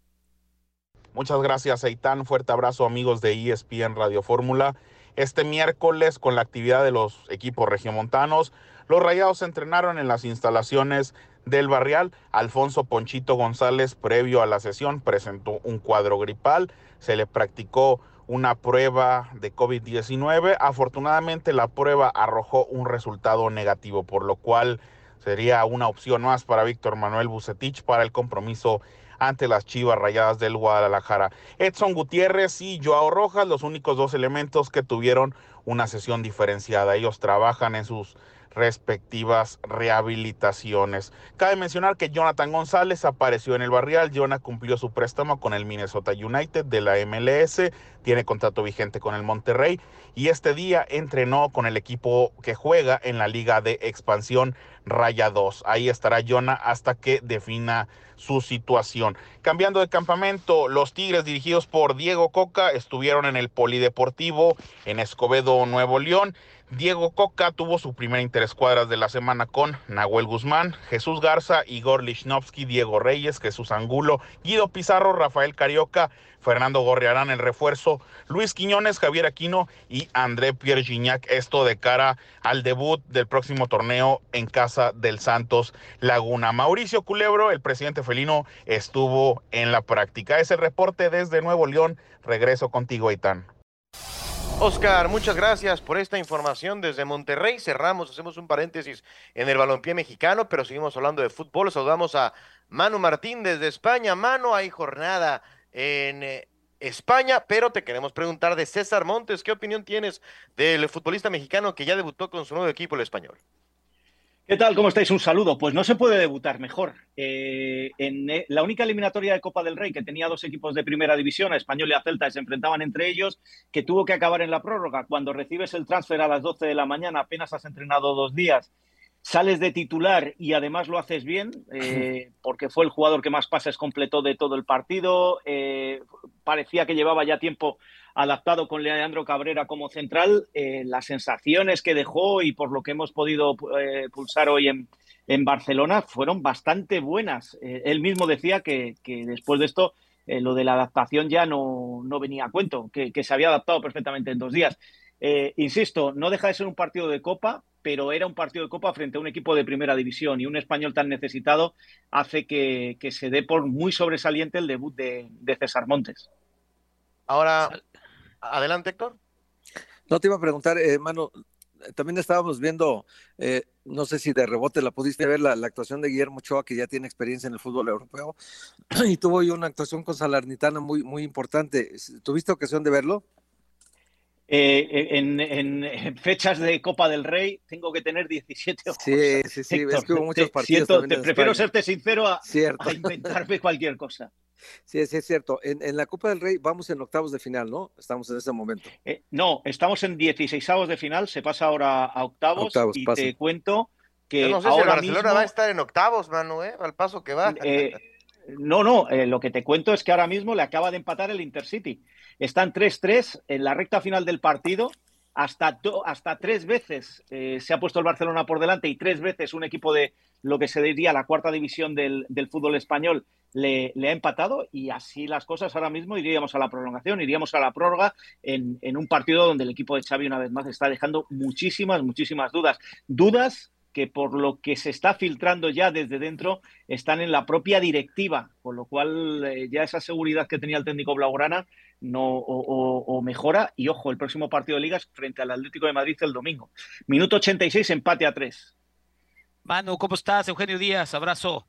Muchas gracias, Eitan. Fuerte abrazo, amigos de ESPN Radio Fórmula. Este miércoles, con la actividad de los equipos regiomontanos, los Rayados entrenaron en las instalaciones del Barrial. Alfonso Ponchito González, previo a la sesión, presentó un cuadro gripal. Se le practicó una prueba de COVID-19. Afortunadamente la prueba arrojó un resultado negativo, por lo cual sería una opción más para Víctor Manuel Bucetich para el compromiso ante las Chivas Rayadas del Guadalajara. Edson Gutiérrez y Joao Rojas, los únicos dos elementos que tuvieron una sesión diferenciada. Ellos trabajan en sus respectivas rehabilitaciones. Cabe mencionar que Jonathan González apareció en el barrial. Jonah cumplió su préstamo con el Minnesota United de la MLS, tiene contrato vigente con el Monterrey y este día entrenó con el equipo que juega en la Liga de Expansión Raya 2. Ahí estará Jonah hasta que defina su situación. Cambiando de campamento, los Tigres dirigidos por Diego Coca estuvieron en el Polideportivo en Escobedo, Nuevo León Diego Coca tuvo su primera interescuadras de la semana con Nahuel Guzmán, Jesús Garza, Igor Lichnowsky, Diego Reyes, Jesús Angulo, Guido Pizarro, Rafael Carioca, Fernando Gorriarán el refuerzo, Luis Quiñones, Javier Aquino y André Pierre Gignac. Esto de cara al debut del próximo torneo en casa del Santos Laguna. Mauricio Culebro, el presidente felino, estuvo en la práctica. Ese reporte desde Nuevo León. Regreso contigo, Aitán. Oscar, muchas gracias por esta información desde Monterrey. Cerramos, hacemos un paréntesis en el balompié mexicano, pero seguimos hablando de fútbol. Saludamos a Manu Martín desde España. Manu, hay jornada en eh, España, pero te queremos preguntar de César Montes. ¿Qué opinión tienes del futbolista mexicano que ya debutó con su nuevo equipo, el español? ¿Qué tal? ¿Cómo estáis? Un saludo. Pues no se puede debutar mejor. Eh, en eh, la única eliminatoria de Copa del Rey que tenía dos equipos de primera división, a Español y a Celta, se enfrentaban entre ellos, que tuvo que acabar en la prórroga. Cuando recibes el transfer a las 12 de la mañana, apenas has entrenado dos días, sales de titular y además lo haces bien, eh, porque fue el jugador que más pases completó de todo el partido. parecía que llevaba ya tiempo adaptado con Leandro Cabrera como central, eh, las sensaciones que dejó y por lo que hemos podido eh, pulsar hoy en, en, Barcelona fueron bastante buenas. Eh, él mismo decía que, después de esto lo de la adaptación ya no, no venía a cuento, que, se había adaptado perfectamente en dos días. insisto, no deja de ser un partido de copa, pero era un partido de copa frente a un equipo de primera división y un español tan necesitado hace que, se dé por muy sobresaliente el debut de, de César Montes. Ahora, Adelante, Héctor. No te iba a preguntar, hermano, eh, también estábamos viendo, eh, no sé si de rebote la pudiste ver, la, actuación de Guillermo Ochoa, que ya tiene experiencia en el fútbol europeo, y tuvo hoy una actuación con Salernitana muy, muy importante. ¿Tuviste ocasión de verlo? Eh, en, fechas de Copa del Rey tengo que tener 17 ojos. Sí, sí, sí, es que hubo muchos partidos. te prefiero serte sincero a, a inventarme cualquier cosa. Sí, sí, es cierto. En, la Copa del Rey vamos en octavos de final, ¿no? Estamos en ese momento. Eh, no, estamos en 16 de final, se pasa ahora a octavos, y te cuento que no sé ahora si Barcelona va a estar en octavos, Manu, ¿eh? Al paso que va. Eh, No, no, eh, lo que te cuento es que ahora mismo le acaba de empatar el Intercity. Están 3-3 en la recta final del partido. Hasta, hasta tres veces eh, se ha puesto el Barcelona por delante y tres veces un equipo de lo que se diría la cuarta división del, del fútbol español le, ha empatado y así las cosas ahora mismo iríamos a la prolongación, iríamos a la prórroga en, en un partido donde el equipo de Xavi una vez más está dejando muchísimas, muchísimas dudas. Dudas que por lo que se está filtrando ya desde dentro están en la propia directiva, con lo cual eh, ya esa seguridad que tenía el técnico Blaugrana no, o, mejora. Y ojo, el próximo partido de ligas frente al Atlético de Madrid el domingo. Minuto 86, empate a 3. Manu, ¿cómo estás? Eugenio Díaz, abrazo.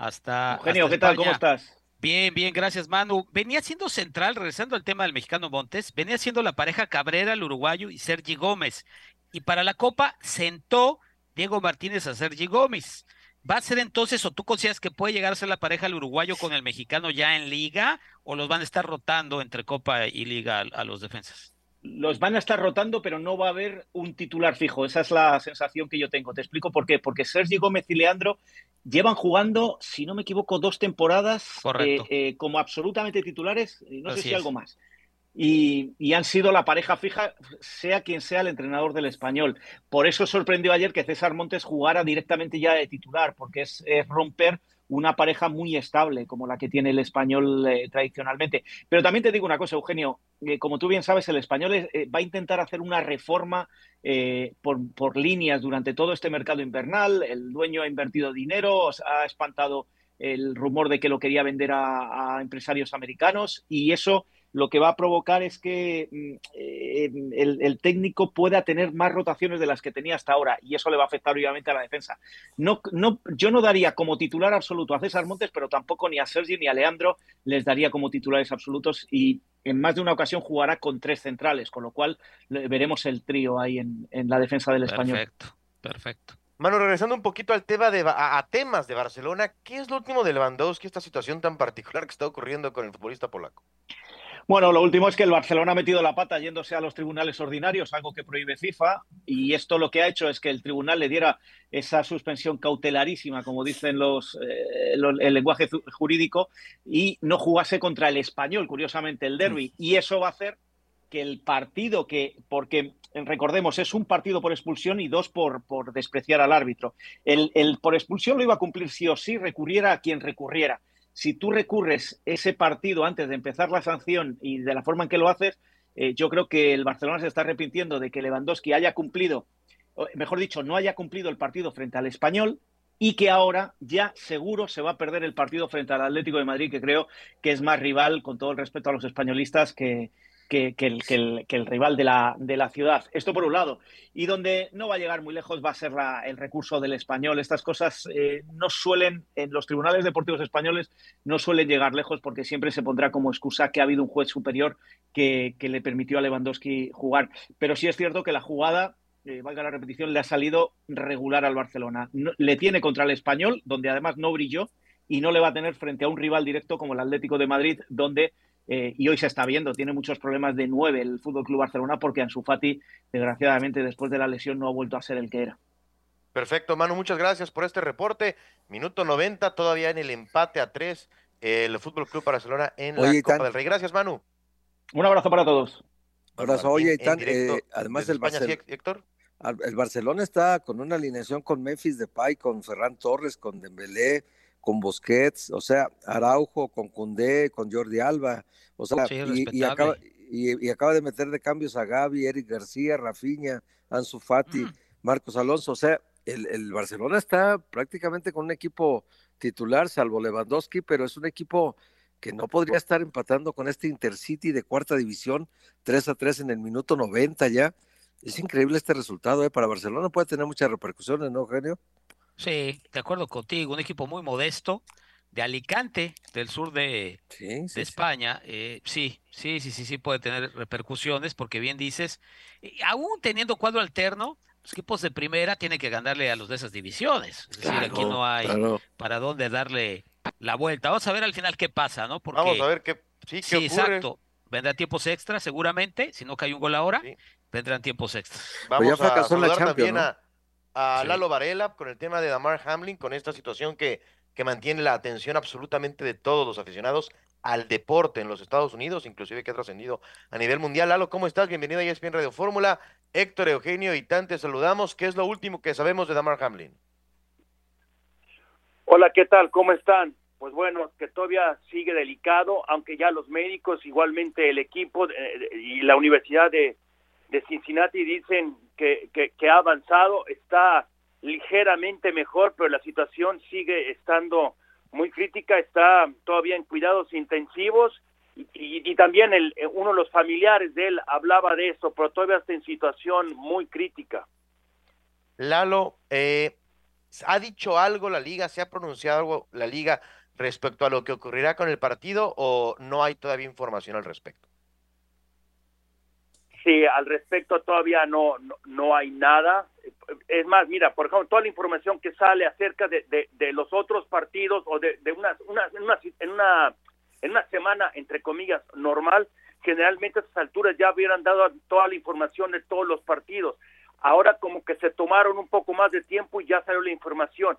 Hasta. Eugenio, ¿qué tal? ¿Cómo estás? Bien, bien, gracias, Manu. Venía siendo central, regresando al tema del mexicano Montes, venía siendo la pareja Cabrera, el uruguayo, y Sergi Gómez. Y para la Copa sentó Diego Martínez a Sergi Gómez. ¿Va a ser entonces, o tú consideras que puede llegar a ser la pareja el uruguayo con el mexicano ya en liga, o los van a estar rotando entre Copa y Liga a, los defensas? Los van a estar rotando, pero no va a haber un titular fijo. Esa es la sensación que yo tengo. Te explico por qué. Porque Sergi Gómez y Leandro llevan jugando, si no me equivoco, dos temporadas eh, eh, como absolutamente titulares, no sé si algo más y, han sido la pareja fija, sea quien sea el entrenador del español. Por eso sorprendió ayer que César Montes jugara directamente ya de titular, porque es, romper una pareja muy estable como la que tiene el español eh, tradicionalmente. Pero también te digo una cosa, Eugenio, eh, como tú bien sabes, el español eh, va a intentar hacer una reforma por, líneas durante todo este mercado invernal. El dueño ha invertido dinero, ha espantado el rumor de que lo quería vender a empresarios americanos y eso lo que va a provocar es que mm, eh, el, técnico pueda tener más rotaciones de las que tenía hasta ahora y eso le va a afectar obviamente a la defensa. No, no, yo no daría como titular absoluto a César Montes, pero tampoco ni a Sergi ni a Leandro les daría como titulares absolutos y en más de una ocasión jugará con tres centrales, con lo cual veremos el trío ahí en, la defensa del español. Perfecto, perfecto. Mano, regresando un poquito al tema de, a, temas de Barcelona, ¿qué es lo último de Lewandowski, esta situación tan particular que está ocurriendo con el futbolista polaco? Bueno, lo último es que el Barcelona ha metido la pata yéndose a los tribunales ordinarios, algo que prohíbe FIFA, y esto lo que ha hecho es que el tribunal le diera esa suspensión cautelarísima, como dicen los, eh, el lenguaje jurídico, y no jugase contra el español, curiosamente, el derby. Y eso va a hacer que el partido que, porque recordemos, es un partido por expulsión y dos por, por despreciar al árbitro. El, el por expulsión lo iba a cumplir sí o sí, recurriera a quien recurriera si tú recurres ese partido antes de empezar la sanción y de la forma en que lo haces, eh, yo creo que el Barcelona se está arrepintiendo de que Lewandowski haya cumplido, mejor dicho, no haya cumplido el partido frente al español y que ahora ya seguro se va a perder el partido frente al Atlético de Madrid, que creo que es más rival, con todo el respeto a los españolistas, que, que, el, rival de la, ciudad. Esto por un lado. Y donde no va a llegar muy lejos va a ser el recurso del español. Estas cosas eh, no suelen, en los tribunales deportivos españoles, no suelen llegar lejos porque siempre se pondrá como excusa que ha habido un juez superior que, le permitió a Lewandowski jugar. Pero sí es cierto que la jugada eh, valga la repetición, le ha salido regular al Barcelona. le tiene contra el español, donde además no brilló, y no le va a tener frente a un rival directo como el Atlético de Madrid, donde eh, y hoy se está viendo, tiene muchos problemas de nueve el Fútbol Club Barcelona porque Ansu Fati, desgraciadamente, después de la lesión no ha vuelto a ser el que era. Perfecto, Manu, muchas gracias por este reporte. Minuto 90, todavía en el empate a tres, el Fútbol Club Barcelona en la Copa del Rey. Gracias, Manu. Un abrazo para todos. Abrazo, oye, eh, además el Barcelona. Héctor. El Barcelona está con una alineación con Memphis Depay, con Ferran Torres, con Dembélé, con Busquets, o sea, Araujo, con Cundé, con Jordi Alba, o sea, y, acaba, y, acaba, de meter de cambios a Gaby, Eric García, Rafinha, Ansu Fati, mm. Marcos Alonso, o sea, el, Barcelona está prácticamente con un equipo titular, salvo Lewandowski, pero es un equipo que no podría estar empatando con este Intercity de cuarta división, 3 a 3 en el minuto 90 ya. Es increíble este resultado, ¿eh? Para Barcelona puede tener muchas repercusiones, ¿no, Eugenio? Sí, de acuerdo contigo, un equipo muy modesto de Alicante, del sur de, España. Eh, sí, sí, sí, sí, sí puede tener repercusiones, porque bien dices, aún teniendo cuadro alterno, los equipos de primera tienen que ganarle a los de esas divisiones. Es decir, aquí no hay para dónde darle la vuelta. Vamos a ver al final qué pasa, ¿no? Porque, Vamos a ver qué, sí, qué exacto. Vendrán tiempos extras, seguramente, si no cae un gol ahora, vendrán tiempos extras. Vamos a saludar también a a Lalo Varela con el tema de Damar Hamlin, con esta situación que que mantiene la atención absolutamente de todos los aficionados al deporte en los Estados Unidos, inclusive que ha trascendido a nivel mundial. Lalo, ¿cómo estás? Bienvenido a ESPN Radio Fórmula. Héctor Eugenio y Tante, saludamos. ¿Qué es lo último que sabemos de Damar Hamlin? Hola, ¿qué tal? ¿Cómo están? Pues bueno, que todavía sigue delicado, aunque ya los médicos, igualmente el equipo eh, y la Universidad de, Cincinnati dicen que, ha avanzado, está ligeramente mejor, pero la situación sigue estando muy crítica, está todavía en cuidados intensivos y, también el, eh, uno de los familiares de él hablaba de eso, pero todavía está en situación muy crítica. Lalo, eh, ¿ha dicho algo la liga, se ha pronunciado algo la liga respecto a lo que ocurrirá con el partido o no hay todavía información al respecto? Sí, al respecto todavía no, no, hay nada. Es más, mira, por ejemplo, toda la información que sale acerca de, de, los otros partidos o de, de una, una, en, una, en, una, en una semana, entre comillas, normal, generalmente a estas alturas ya hubieran dado toda la información de todos los partidos. Ahora como que se tomaron un poco más de tiempo y ya salió la información.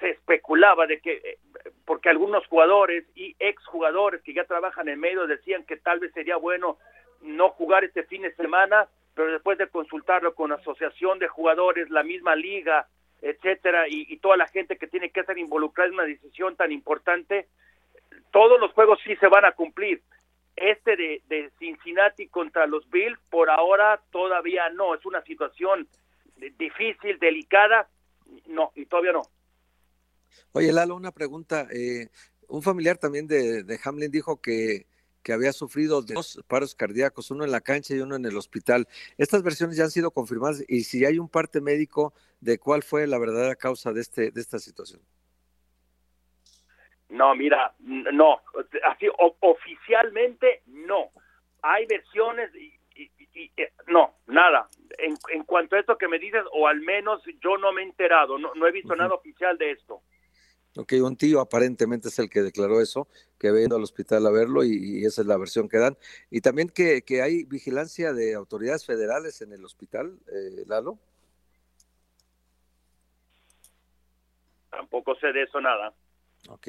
Se especulaba de que, eh, porque algunos jugadores y exjugadores que ya trabajan en medio decían que tal vez sería bueno no jugar este fin de semana, pero después de consultarlo con asociación de jugadores, la misma liga, etcétera, y, toda la gente que tiene que estar involucrada en una decisión tan importante, todos los juegos sí se van a cumplir. Este de, Cincinnati contra los Bills, por ahora todavía no, es una situación difícil, delicada, no, y todavía no. Oye, Lalo, una pregunta. Eh, un familiar también de Hamlin dijo que que había sufrido dos paros cardíacos, uno en la cancha y uno en el hospital. Estas versiones ya han sido confirmadas y si hay un parte médico de cuál fue la verdadera causa de, este, de esta situación. No, mira, no, así oficialmente no. Hay versiones y, eh, no, nada. En, en, cuanto a esto que me dices, o al menos yo no me he enterado, no, no he visto nada oficial de esto. Ok, un tío aparentemente es el que declaró eso, que ve al hospital a verlo y, esa es la versión que dan. Y también que, que hay vigilancia de autoridades federales en el hospital, eh, Lalo. Tampoco sé de eso nada. Ok.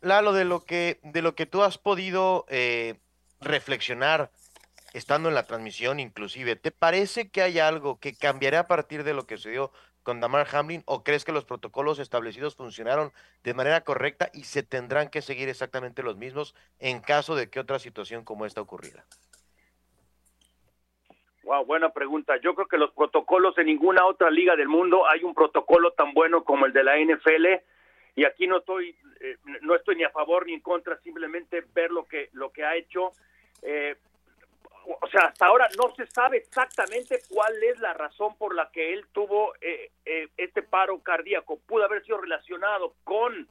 Lalo, de lo que, de lo que tú has podido eh, reflexionar estando en la transmisión inclusive, ¿te parece que hay algo que cambiará a partir de lo que se dio con Damar Hamlin o crees que los protocolos establecidos funcionaron de manera correcta y se tendrán que seguir exactamente los mismos en caso de que otra situación como esta ocurriera? Wow, buena pregunta. Yo creo que los protocolos en ninguna otra liga del mundo hay un protocolo tan bueno como el de la NFL y aquí no estoy eh, no estoy ni a favor ni en contra, simplemente ver lo que lo que ha hecho. Eh, o sea, hasta ahora no se sabe exactamente cuál es la razón por la que él tuvo eh, eh, este paro cardíaco. Pudo haber sido relacionado con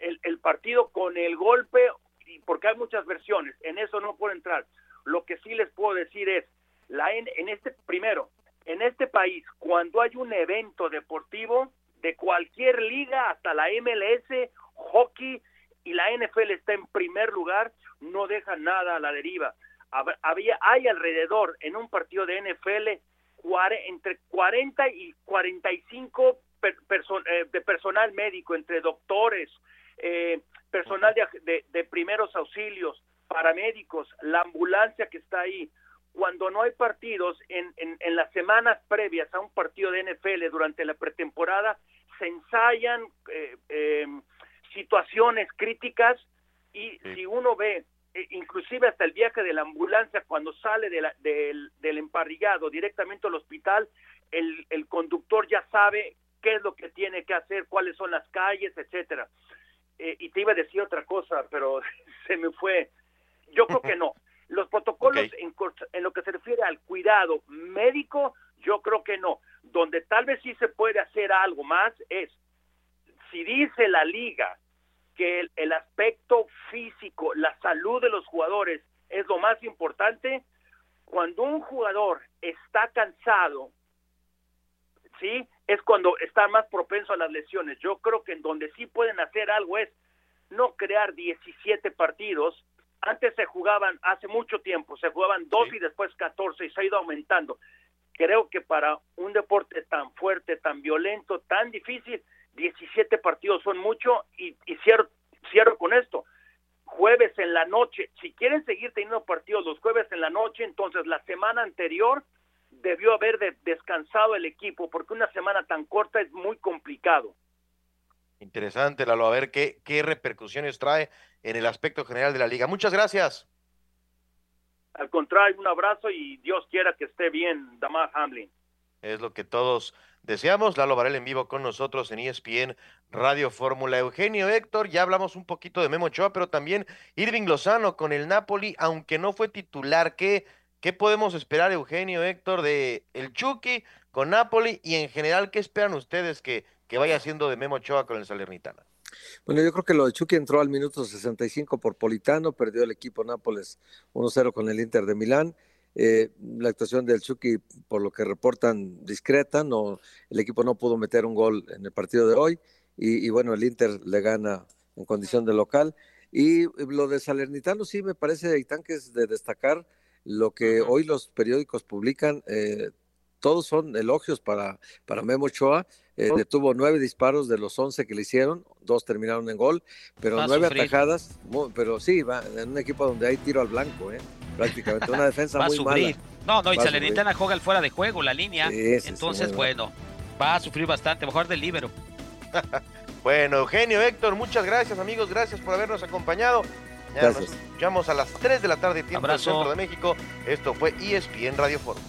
el, partido, con el golpe, porque hay muchas versiones. En eso no puedo entrar. Lo que sí les puedo decir es, la en, en este primero, en este país, cuando hay un evento deportivo de cualquier liga, hasta la MLS, hockey y la NFL está en primer lugar, no deja nada a la deriva había hay alrededor en un partido de NFL entre 40 y 45 eh, de personal médico, entre doctores, eh, personal de, de, primeros auxilios, paramédicos, la ambulancia que está ahí. Cuando no hay partidos, en, en, las semanas previas a un partido de NFL durante la pretemporada, se ensayan eh, situaciones críticas y si uno ve eh, inclusive hasta el viaje de la ambulancia cuando sale de del, del, emparrillado directamente al hospital, el, el conductor ya sabe qué es lo que tiene que hacer, cuáles son las calles, etcétera. Eh, y te iba a decir otra cosa, pero se me fue. Yo creo que no. Los protocolos en, en lo que se refiere al cuidado médico, yo creo que no. Donde tal vez sí se puede hacer algo más es, si dice la liga que el, aspecto físico, la salud de los jugadores es lo más importante, cuando un jugador está cansado, ¿sí? Es cuando está más propenso a las lesiones. Yo creo que en donde sí pueden hacer algo es no crear 17 partidos. Antes se jugaban, hace mucho tiempo, se jugaban dos y después 14 y se ha ido aumentando. Creo que para un deporte tan fuerte, tan violento, tan difícil, 17 partidos son mucho y, y cierro, cierro con esto. Jueves en la noche, si quieren seguir teniendo partidos los jueves en la noche, entonces la semana anterior debió haber de, descansado el equipo porque una semana tan corta es muy complicado. Interesante, Lalo, a ver qué, qué repercusiones trae en el aspecto general de la liga. Muchas gracias. Al contrario, un abrazo y Dios quiera que esté bien, Damar Hamlin. Es lo que todos deseamos. Lalo Varela en vivo con nosotros en ESPN Radio Fórmula. Eugenio Héctor, ya hablamos un poquito de Memo Ochoa, pero también Irving Lozano con el Napoli, aunque no fue titular. ¿Qué, qué podemos esperar, Eugenio Héctor, de el Chucky con Napoli y en general qué esperan ustedes que, que vaya haciendo de Memo Ochoa con el Salernitana? Bueno, yo creo que lo de Chucky entró al minuto 65 por Politano, perdió el equipo Nápoles 1-0 con el Inter de Milán. Eh, la actuación del Chucky, por lo que reportan, discreta, no, el equipo no pudo meter un gol en el partido de hoy y, y bueno, el Inter le gana en condición de local. Y lo de Salernitano sí me parece, Aitán, que es de destacar lo que hoy los periódicos publican, eh, todos son elogios para, para Memo Ochoa. Eh, le tuvo nueve disparos de los once que le hicieron, dos terminaron en gol, pero nueve atajadas, pero sí, va en un equipo donde hay tiro al blanco, eh, prácticamente, una defensa Va a muy sufrir. mala. No, no, y Va a Salernitana juega el fuera de juego, la línea. Sí, sí, sí, Entonces, bueno, va a sufrir bastante. Mejor del libero. Bueno, Eugenio Héctor, muchas gracias, amigos. Gracias por habernos acompañado. Ya Gracias. nos escuchamos a las 3 de la tarde, tiempo del Abrazo. centro de México. Esto fue ESPN Radio Fórmula.